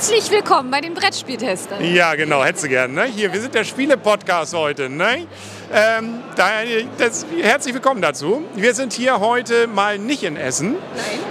Herzlich willkommen bei den Brettspieltestern. Ja, genau, hättest du gern. Ne? Hier, wir sind der Spiele-Podcast heute. Ne? Ähm, da, das, herzlich willkommen dazu. Wir sind hier heute mal nicht in Essen. Nein.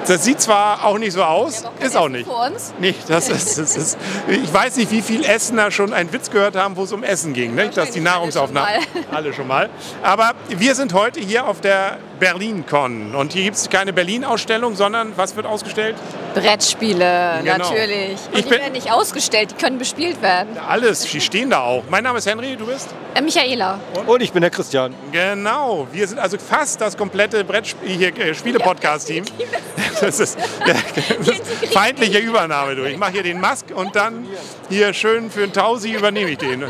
Das sieht zwar auch nicht so aus, auch ist auch Essen nicht. vor uns. Nee, das ist, das ist, ich weiß nicht, wie viele Essener schon einen Witz gehört haben, wo es um Essen ging. Ne? Dass die Nahrungsaufnahme. Alle schon mal. Aber wir sind heute hier auf der BerlinCon. Und hier gibt es keine Berlin-Ausstellung, sondern was wird ausgestellt? Brettspiele, Genau. natürlich. Und Ich die bin- werden nicht ausgestellt, die können bespielt werden. Alles, die stehen da auch. Mein Name ist Henry, du bist? Äh, Michaela. Und ich bin der Christian. Genau, wir sind also fast das komplette Brettspiel hier äh, Spiele-Podcast-Team. Das ist das ist feindliche Übernahme durch. Ich mache hier den Mask und dann hier schön für einen Tausi übernehme ich den.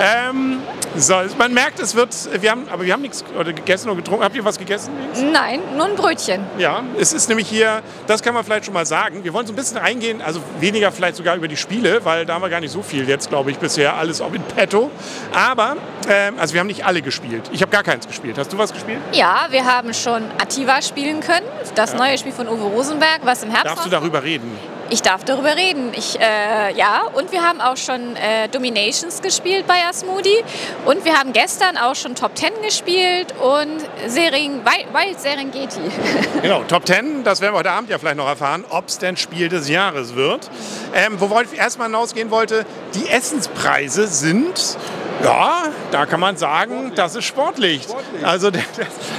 Ähm, so, man merkt, es wird, wir haben, aber wir haben nichts oder gegessen oder getrunken. Habt ihr was gegessen? Nein, nur ein Brötchen. Ja, es ist nämlich hier, das kann man vielleicht schon mal sagen. Wir wollen so ein bisschen reingehen, also weniger vielleicht sogar über die Spiele, weil da haben wir gar nicht so viel jetzt, glaube ich, bisher alles auch in petto. Aber, ähm, also wir haben nicht alle gespielt. Ich habe gar keins gespielt. Hast du was gespielt? Ja, wir haben schon Ativa spielen können, das neue Spiel von Uwe Rosenberg, was im Herbst Darfst du darüber reden? Ich darf darüber reden. Ich, äh, ja, und wir haben auch schon äh, Dominations gespielt bei Asmodi. Und wir haben gestern auch schon Top Ten gespielt und Sering, Wild, Serengeti. Genau, Top 10, das werden wir heute Abend ja vielleicht noch erfahren, ob es denn Spiel des Jahres wird. Ähm, wo ich erstmal hinausgehen wollte, die Essenspreise sind, ja, da kann man sagen, das ist sportlich. Also der,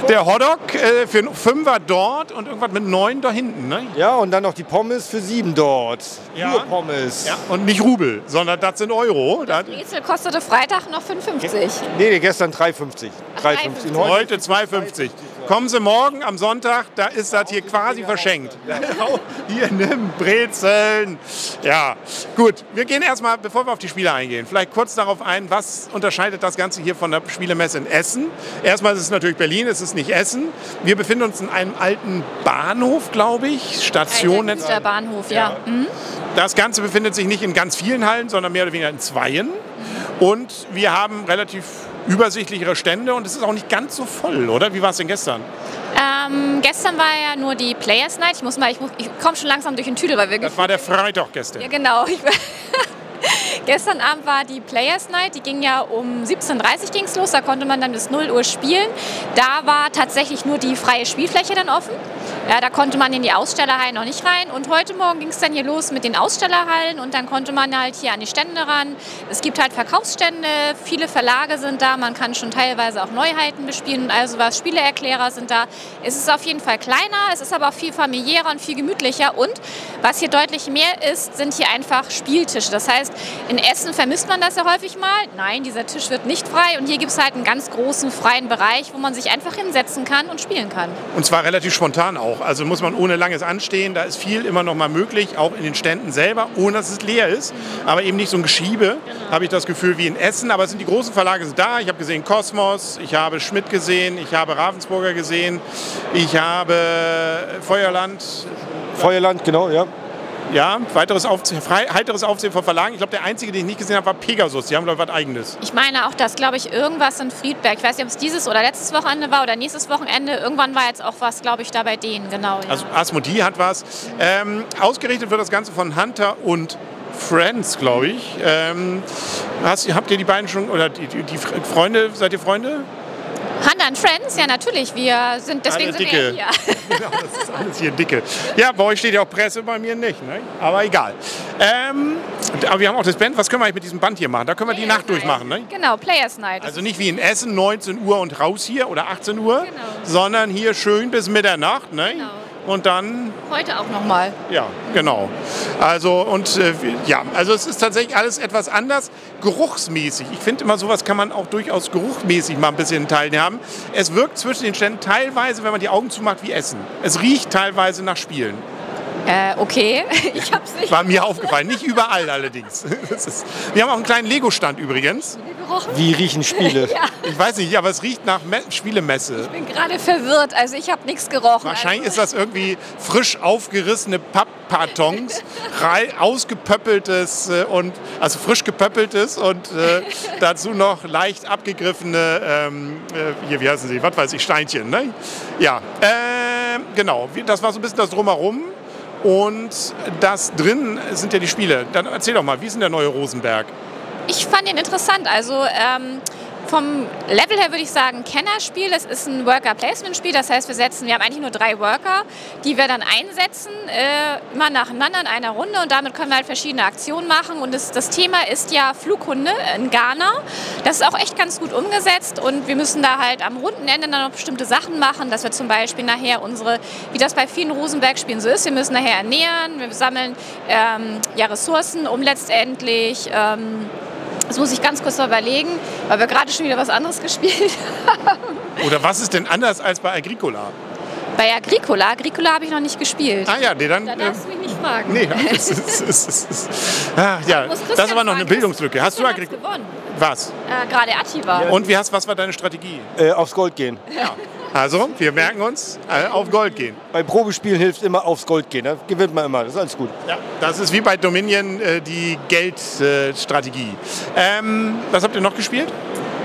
der Hotdog äh, für einen Fünfer dort und irgendwas mit neun da hinten. Ne? Ja, und dann noch die Pommes für sieben dort. Ja. Nur Pommes. Ja, und nicht Rubel, sondern das sind Euro. Das, Brezel kostete Freitag noch 5,50. Nee, nee, gestern 3,50. 3,50. Und heute 2,50. Kommen Sie morgen am Sonntag, da ist das hier quasi verschenkt. Hier, nimm Brezeln. Ja, gut. Wir gehen erstmal, bevor wir auf die Spiele eingehen, vielleicht kurz darauf ein, was unterscheidet das Ganze hier von der Spielemesse in Essen. Erstmal ist es natürlich Berlin, es ist nicht Essen. Wir befinden uns in einem alten Bahnhof, glaube ich, Station. Guter Bahnhof, ja. Mhm. Das Ganze befindet sich nicht in ganz vielen Hallen, sondern mehr oder weniger in zweien. Und wir haben relativ übersichtlichere Stände und es ist auch nicht ganz so voll, oder? Wie war es denn gestern? Ähm, gestern war ja nur die Players Night. Ich muss mal, ich, muss- ich komme schon langsam durch den Tüdel, weil wir Das war der Freitag gestern. Ja, genau. Gestern Abend war die Players Night. Die ging ja um 17.30 Uhr ging's los. Da konnte man dann bis 0 Uhr spielen. Da war tatsächlich nur die freie Spielfläche dann offen. Ja, da konnte man in die Ausstellerhallen noch nicht rein. Und heute Morgen ging es dann hier los mit den Ausstellerhallen. Und dann konnte man halt hier an die Stände ran. Es gibt halt Verkaufsstände. Viele Verlage sind da. Man kann schon teilweise auch Neuheiten bespielen also was. Spieleerklärer sind da. Es ist auf jeden Fall kleiner. Es ist aber auch viel familiärer und viel gemütlicher. Und was hier deutlich mehr ist, sind hier einfach Spieltische. Das heißt, in Essen vermisst man das ja häufig mal. Nein, dieser Tisch wird nicht frei. Und hier gibt es halt einen ganz großen freien Bereich, wo man sich einfach hinsetzen kann und spielen kann. Und zwar relativ spontan auch. Also muss man ohne langes Anstehen, da ist viel immer noch mal möglich, auch in den Ständen selber, ohne dass es leer ist. Aber eben nicht so ein Geschiebe, habe ich das Gefühl, wie in Essen. Aber es sind die großen Verlage sind da. Ich habe gesehen Kosmos, ich habe Schmidt gesehen, ich habe Ravensburger gesehen, ich habe Feuerland, Feuerland, genau, ja. Ja, weiteres frei, heiteres Aufzählen von Verlagen. Ich glaube, der einzige, den ich nicht gesehen habe, war Pegasus. Die haben, glaube ich, was Eigenes. Ich meine auch, dass, glaube ich, irgendwas in Friedberg, ich weiß nicht, ob es dieses oder letztes Wochenende war oder nächstes Wochenende, irgendwann war jetzt auch was, glaube ich, da bei denen, genau. Ja. Also Asmodee hat was. Ähm, ausgerichtet wird das Ganze von Hunter und Friends, glaube ich. Ähm, hast, habt ihr die beiden schon, oder die, die, die Freunde, seid ihr Freunde? And Friends, ja natürlich, wir sind, deswegen Alle sind dicke. wir ja hier. Genau, das ist alles hier dicke. Ja, bei euch steht ja auch Presse, bei mir nicht. Ne? Aber egal. Ähm, aber wir haben auch das Band. Was können wir eigentlich mit diesem Band hier machen? Da können wir die Nacht durchmachen. Ne? Genau, Players Night. Also nicht wie in Essen, 19 Uhr und raus hier oder 18 Uhr, Genau. sondern hier schön bis Mitternacht. Ne? Genau. Und dann Heute auch nochmal. Ja, genau. Also und äh, ja, also es ist tatsächlich alles etwas anders, geruchsmäßig. Ich finde immer sowas kann man auch durchaus geruchmäßig mal ein bisschen teilhaben. Es wirkt zwischen den Ständen teilweise, wenn man die Augen zumacht, wie Essen. Es riecht teilweise nach Spielen. Äh, okay, ich hab's nicht War mir aufgefallen, nicht überall allerdings. Ist, wir haben auch einen kleinen Lego-Stand übrigens. Wie riechen Spiele? Ich weiß nicht, aber es riecht nach Me Spielemesse. Ich bin gerade verwirrt, also ich habe nichts gerochen. Wahrscheinlich also, ist das irgendwie frisch aufgerissene Pappkartons, ausgepöppeltes äh, und also frisch gepöppeltes und äh, dazu noch leicht abgegriffene, ähm, äh, hier, wie heißen sie, was weiß ich, Steinchen, ne? Ja, äh, genau, das war so ein bisschen das Drumherum. Und das drin sind ja die Spiele. Dann erzähl doch mal, wie ist denn der neue Rosenberg? Ich fand ihn interessant. Also ähm, vom Level her würde ich sagen, Kennerspiel. Es ist ein Worker-Placement-Spiel. Das heißt, wir setzen, wir haben eigentlich nur drei Worker, die wir dann einsetzen, äh, immer nacheinander in einer Runde. Und damit können wir halt verschiedene Aktionen machen. Und das, das Thema ist ja Flughunde in Ghana. Das ist auch echt ganz gut umgesetzt. Und wir müssen da halt am Rundenende dann noch bestimmte Sachen machen, dass wir zum Beispiel nachher unsere, wie das bei vielen Rosenberg-Spielen so ist, wir müssen nachher ernähren, wir sammeln ähm, ja, Ressourcen, um letztendlich ähm, das muss ich ganz kurz überlegen, weil wir gerade schon wieder was anderes gespielt haben. Oder was ist denn anders als bei Agricola? Bei Agricola, Agricola habe ich noch nicht gespielt. Ah ja, nee, dann. Da darfst du mich nicht fragen. Nee, das ist, ist, ist, ist ah, ja, das ist aber noch eine Bildungslücke. Hast du Agricola? gewonnen. Was? Äh, gerade Atiba. Und wie hast, was war deine Strategie? Äh, aufs Gold gehen. Ja. Also, wir merken uns, äh, auf Gold gehen. Bei Probespielen hilft immer aufs Gold gehen. Da gewinnt man immer. Das ist alles gut. Ja, das ist wie bei Dominion äh, die Geldstrategie. ähm, was habt ihr noch gespielt?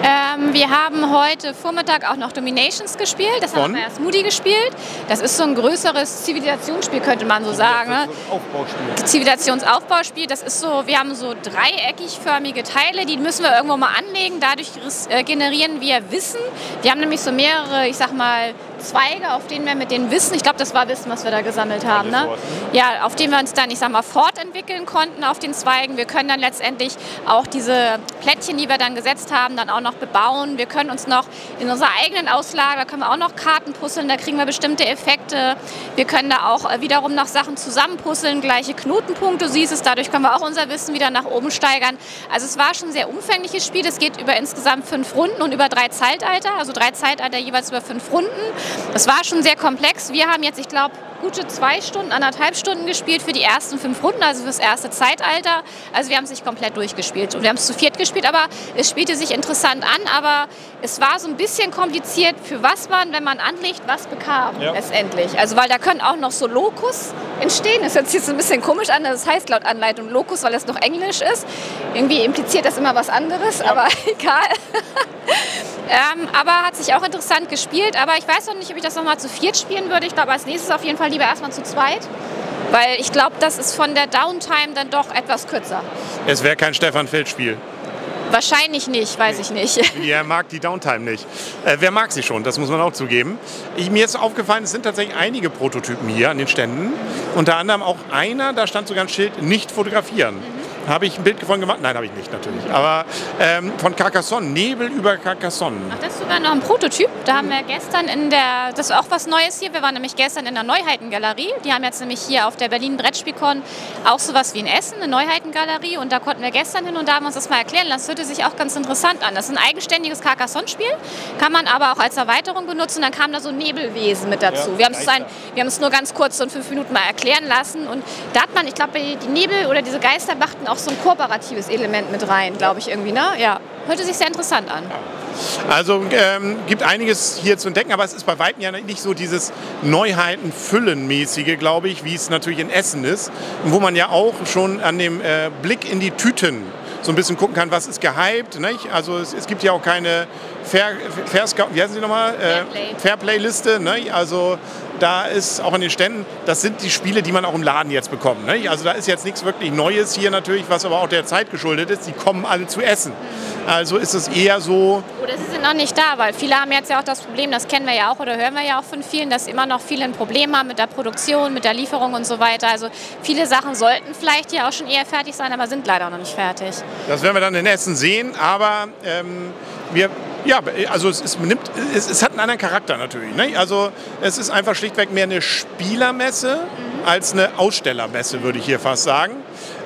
Ähm, wir haben heute Vormittag auch noch Dominations gespielt. Das Von? haben wir erst Moody gespielt. Das ist so ein größeres Zivilisationsspiel, könnte man so sagen. Ne? Aufbauspiel. Zivilisationsaufbauspiel. Das ist so, wir haben so dreieckig förmige Teile, die müssen wir irgendwo mal anlegen. Dadurch äh, generieren wir Wissen. Wir haben nämlich so mehrere, ich sag mal, Zweige, auf denen wir mit dem Wissen, ich glaube, das war Wissen, was wir da gesammelt haben, ne? ja, auf denen wir uns dann, ich sag mal, fortentwickeln konnten auf den Zweigen. Wir können dann letztendlich auch diese Plättchen, die wir dann gesetzt haben, dann auch noch bebauen. Wir können uns noch in unserer eigenen Auslage, da können wir auch noch Karten puzzeln, da kriegen wir bestimmte Effekte. Wir können da auch äh, wiederum noch Sachen zusammenpuzzeln, gleiche Knotenpunkte, siehst es, dadurch können wir auch unser Wissen wieder nach oben steigern. Also es war schon ein sehr umfängliches Spiel. Es geht über insgesamt fünf Runden und über drei Zeitalter, also drei Zeitalter jeweils über fünf Runden. Das war schon sehr komplex. Wir haben jetzt, ich glaube, gute zwei Stunden, anderthalb Stunden gespielt für die ersten fünf Runden, also fürs erste Zeitalter. Also wir haben es nicht komplett durchgespielt. Und wir haben es zu viert gespielt, aber es spielte sich interessant an. Aber es war so ein bisschen kompliziert, für was man, wenn man anlegt, was bekam ja. letztendlich. Also weil da können auch noch so Lokus entstehen. Das hört sich jetzt ein bisschen komisch an, das heißt laut Anleitung Lokus, weil es noch Englisch ist. Irgendwie impliziert das immer was anderes, ja. aber egal. Ähm, aber hat sich auch interessant gespielt. Aber ich weiß noch nicht, ob ich das nochmal zu viert spielen würde. Ich glaube, als nächstes auf jeden Fall lieber erstmal zu zweit. Weil ich glaube, das ist von der Downtime dann doch etwas kürzer. Es wäre kein Stefan Feld-Spiel. Wahrscheinlich nicht, weiß ich nicht. Er mag die Downtime nicht. Äh, wer mag sie schon, das muss man auch zugeben. Ich, mir ist aufgefallen, es sind tatsächlich einige Prototypen hier an den Ständen. Unter anderem auch einer, da stand sogar ein Schild, nicht fotografieren. Mhm. Habe ich ein Bild davon gemacht? Nein, habe ich nicht natürlich. Aber ähm, von Carcassonne, Nebel über Carcassonne. Ach, das ist sogar noch ein Prototyp. Da haben wir gestern in der, das ist auch was Neues hier, wir waren nämlich gestern in der Neuheitengalerie. Die haben jetzt nämlich hier auf der Berlin Brettspielkon auch sowas wie in Essen, eine Neuheitengalerie. Und da konnten wir gestern hin und da haben wir uns das mal erklären lassen. Das hörte sich auch ganz interessant an. Das ist ein eigenständiges Carcassonne-Spiel, kann man aber auch als Erweiterung benutzen. Dann kam da so Nebelwesen mit dazu. Ja, wir haben es nur ganz kurz so in fünf Minuten mal erklären lassen. Und da hat man, ich glaube, die Nebel oder diese Geister machten auch so ein kooperatives Element mit rein, glaube ich irgendwie. Ne? Ja, hörte sich sehr interessant an. Also ähm, gibt einiges hier zu entdecken, aber es ist bei Weitem ja nicht so dieses Neuheiten-Füllen-mäßige, glaube ich, wie es natürlich in Essen ist, wo man ja auch schon an dem äh, Blick in die Tüten so ein bisschen gucken kann, was ist gehypt. Nicht? Also es, es, gibt ja auch keine Fair, Fair wie heißen Sie nochmal? Äh, Fairplay-Liste. Ne? Also da ist auch an den Ständen, das sind die Spiele, die man auch im Laden jetzt bekommt. Ne? Also da ist jetzt nichts wirklich Neues hier natürlich, was aber auch der Zeit geschuldet ist. Die kommen alle zu essen. Also ist es eher so. Oder sie sind noch nicht da, weil viele haben jetzt ja auch das Problem, das kennen wir ja auch oder hören wir ja auch von vielen, dass immer noch viele ein Problem haben mit der Produktion, mit der Lieferung und so weiter. Also viele Sachen sollten vielleicht ja auch schon eher fertig sein, aber sind leider noch nicht fertig. Das werden wir dann in Essen sehen, aber ähm, wir ja, also es, es, nimmt, es, es, hat einen anderen Charakter natürlich. Ne? Also es ist einfach schlichtweg mehr eine Spielermesse mhm. als eine Ausstellermesse, würde ich hier fast sagen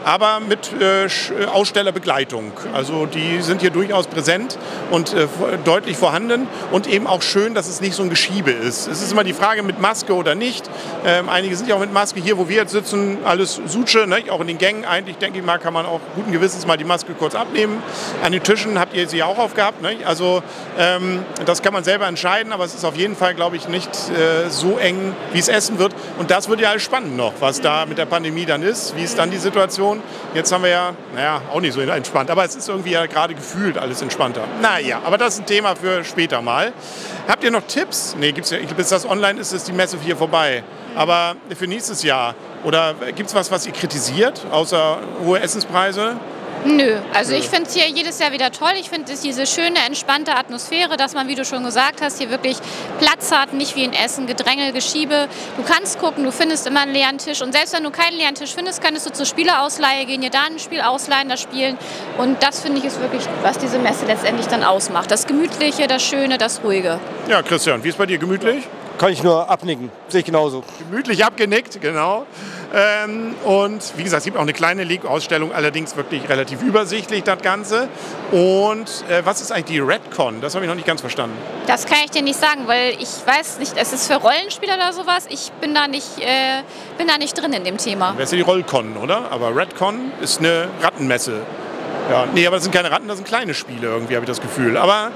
aber mit äh, äh, Ausstellerbegleitung. Also die sind hier durchaus präsent und äh, deutlich vorhanden und eben auch schön, dass es nicht so ein Geschiebe ist. Es ist immer die Frage mit Maske oder nicht. Ähm, einige sind ja auch mit Maske hier, wo wir jetzt sitzen, alles Suche, ne? auch in den Gängen. Eigentlich denke ich mal, kann man auch guten Gewissens mal die Maske kurz abnehmen. An den Tischen habt ihr sie auch aufgehabt. Ne? Also ähm, das kann man selber entscheiden, aber es ist auf jeden Fall, glaube ich, nicht äh, so eng, wie es essen wird. Und das wird ja alles spannend noch, was da mit der Pandemie dann ist, wie ist dann die Situation Situation. Jetzt haben wir ja, naja, auch nicht so entspannt, aber es ist irgendwie ja gerade gefühlt alles entspannter. Naja, aber das ist ein Thema für später mal. Habt ihr noch Tipps? Nee, gibt's ja, bis das online ist, ist die Messe hier vorbei. Aber für nächstes Jahr Oder gibt es was, was ihr kritisiert, außer hohe Essenspreise? Nö, also ich finde es hier jedes Jahr wieder toll. Ich finde diese schöne, entspannte Atmosphäre, dass man, wie du schon gesagt hast, hier wirklich Platz hat, nicht wie in Essen, Gedränge, Geschiebe. Du kannst gucken, du findest immer einen leeren Tisch. Und selbst wenn du keinen leeren Tisch findest, könntest du zur Spielerausleihe gehen, dir da ein Spiel ausleihen, das spielen. Und das finde ich ist wirklich, was diese Messe letztendlich dann ausmacht. Das Gemütliche, das Schöne, das Ruhige. Ja, Christian, wie ist bei dir gemütlich? Kann ich nur abnicken. Sehe ich genauso. Gemütlich abgenickt, genau. Ähm, und wie gesagt, es gibt auch eine kleine League-Ausstellung, allerdings wirklich relativ übersichtlich das Ganze. Und äh, was ist eigentlich die Redcon? Das habe ich noch nicht ganz verstanden. Das kann ich dir nicht sagen, weil ich weiß nicht, es ist für Rollenspieler oder sowas. Ich bin da nicht, äh, bin da nicht drin in dem Thema. Das ist ja die Rollcon, oder? Aber Redcon ist eine Rattenmesse. Ja, nee, aber das sind keine Ratten, das sind kleine Spiele irgendwie, habe ich das Gefühl. Aber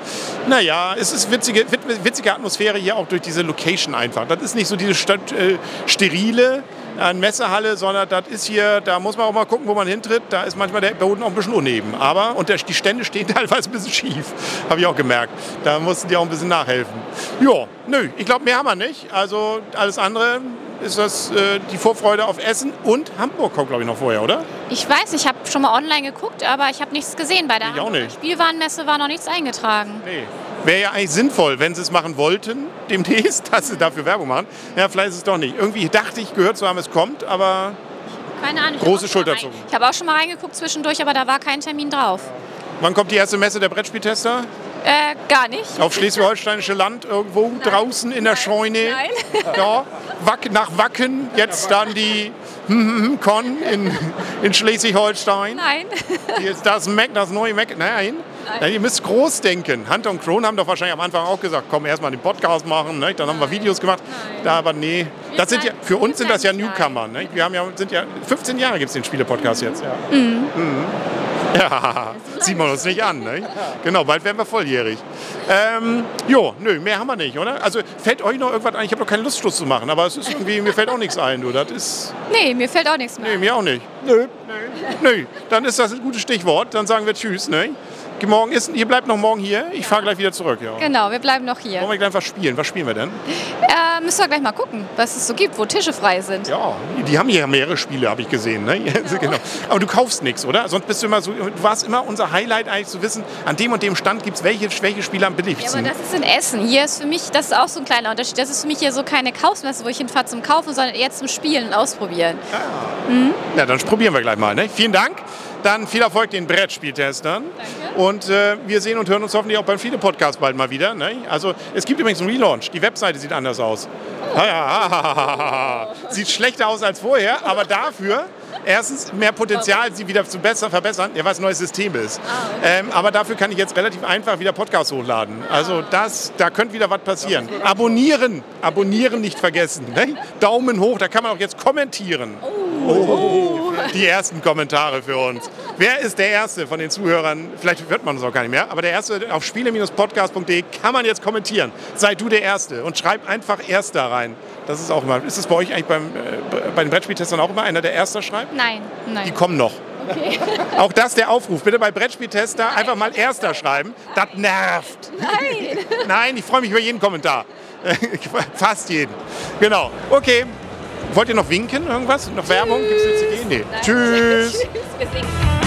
naja, es ist witzige, witzige Atmosphäre hier auch durch diese Location einfach. Das ist nicht so diese Stadt, äh, sterile äh, Messehalle, sondern das ist hier, da muss man auch mal gucken, wo man hintritt. Da ist manchmal der Boden auch ein bisschen uneben. Aber, und der, die Stände stehen teilweise ein bisschen schief, habe ich auch gemerkt. Da mussten die auch ein bisschen nachhelfen. Ja, nö, ich glaube, mehr haben wir nicht. Also alles andere ist das äh, die Vorfreude auf Essen und Hamburg kommt, glaube ich, noch vorher, oder? Ich weiß, ich habe schon mal online geguckt, aber ich habe nichts gesehen. Bei der Ich nicht. Spielwarenmesse war noch nichts eingetragen. Nee. Wäre ja eigentlich sinnvoll, wenn sie es machen wollten, demnächst, dass sie dafür Werbung machen. Ja, vielleicht ist es doch nicht. Irgendwie dachte ich, gehört zu haben, es kommt, aber Keine Ahnung. ich Große rein- Ich habe auch schon mal reingeguckt zwischendurch, aber da war kein Termin drauf. wann kommt die erste Messe der Brettspieltester? Äh, gar nicht. Auf schleswig-holsteinische Land irgendwo draußen in der Scheune. Nein. Ja, Wack, nach Wacken, jetzt dann die Con in, in Schleswig-Holstein. Nein. Jetzt das Mac, das neue Mac. Nein. Nein. ihr müsst groß denken. Hunter und Kron haben doch wahrscheinlich am Anfang auch gesagt, komm, erstmal den Podcast machen. Ne? Dann haben wir Videos gemacht. Da, aber nee, das sind ja, für uns sind das ja Newcomer. Ne? Wir haben ja, sind ja 15 Jahre gibt es den Spiele-Podcast jetzt. Ja. Mhm. Ja, sieht man uns nicht an. Ne? Genau, bald werden wir volljährig. Ähm, jo, nö, mehr haben wir nicht, oder? Also fällt euch noch irgendwas ein? Ich habe noch keine Lust, Schluss zu machen, aber es ist irgendwie, mir fällt auch nichts ein. Du. Das ist, Nee, mir fällt auch nichts mehr. nee, mir auch nicht. Nö. Nö, dann ist das ein gutes Stichwort. Dann sagen wir Tschüss. Ne? Morgen ist, ihr bleibt noch morgen hier. Ich fahre gleich wieder zurück. Ja. Genau, wir bleiben noch hier. Wollen wir gleich was spielen? Was spielen wir denn? Äh, müssen wir gleich mal gucken, was es so gibt, wo Tische frei sind. Ja, die haben hier mehrere Spiele, habe ich gesehen. Ne? genau. Aber du kaufst nichts, oder? Sonst bist du immer so, du warst immer unser Highlight eigentlich zu wissen, an dem und dem Stand gibt es welche, welche Spiele am Ja, aber billigsten. das ist in Essen. Hier ist für mich, das ist auch so ein kleiner Unterschied. Das ist für mich hier so keine Kaufmesse, wo ich hinfahre zum Kaufen, sondern eher zum Spielen und Ausprobieren. Ja, dann probieren wir gleich mal. Ne? Vielen Dank. Dann viel Erfolg den Brettspieltestern. Danke. Und äh, wir sehen und hören uns hoffentlich auch beim Viele-Podcast bald mal wieder. Ne? Also es gibt übrigens einen Relaunch. Die Webseite sieht anders aus. Ah, ja. Sieht schlechter aus als vorher, aber dafür erstens mehr Potenzial, sie wieder zu besser verbessern, ja, weil es ein neues System ist. ähm, aber dafür kann ich jetzt relativ einfach wieder Podcasts hochladen. Also das, da könnte wieder was passieren. Abonnieren, abonnieren nicht vergessen. Ne? Daumen hoch, da kann man auch jetzt kommentieren. Oh. Die ersten Kommentare für uns. Wer ist der Erste von den Zuhörern? Vielleicht hört man uns auch gar nicht mehr, aber der Erste auf spiele-podcast.de kann man jetzt kommentieren. Sei du der Erste und schreib einfach Erster rein. Das ist auch immer. Ist es bei euch eigentlich beim, äh, bei den Brettspieltestern auch immer einer, der Erster schreibt? Nein, Die nein. kommen noch. Auch das der Aufruf. Bitte bei Brettspieltester einfach mal Erster schreiben. Das nervt. Nein. Nein, ich freue mich über jeden Kommentar. Fast jeden. Genau. Okay. Wollt ihr noch winken? Irgendwas? Noch Werbung? Gibt es eine CD? Nee. Nein. Tschüss. Tschüss.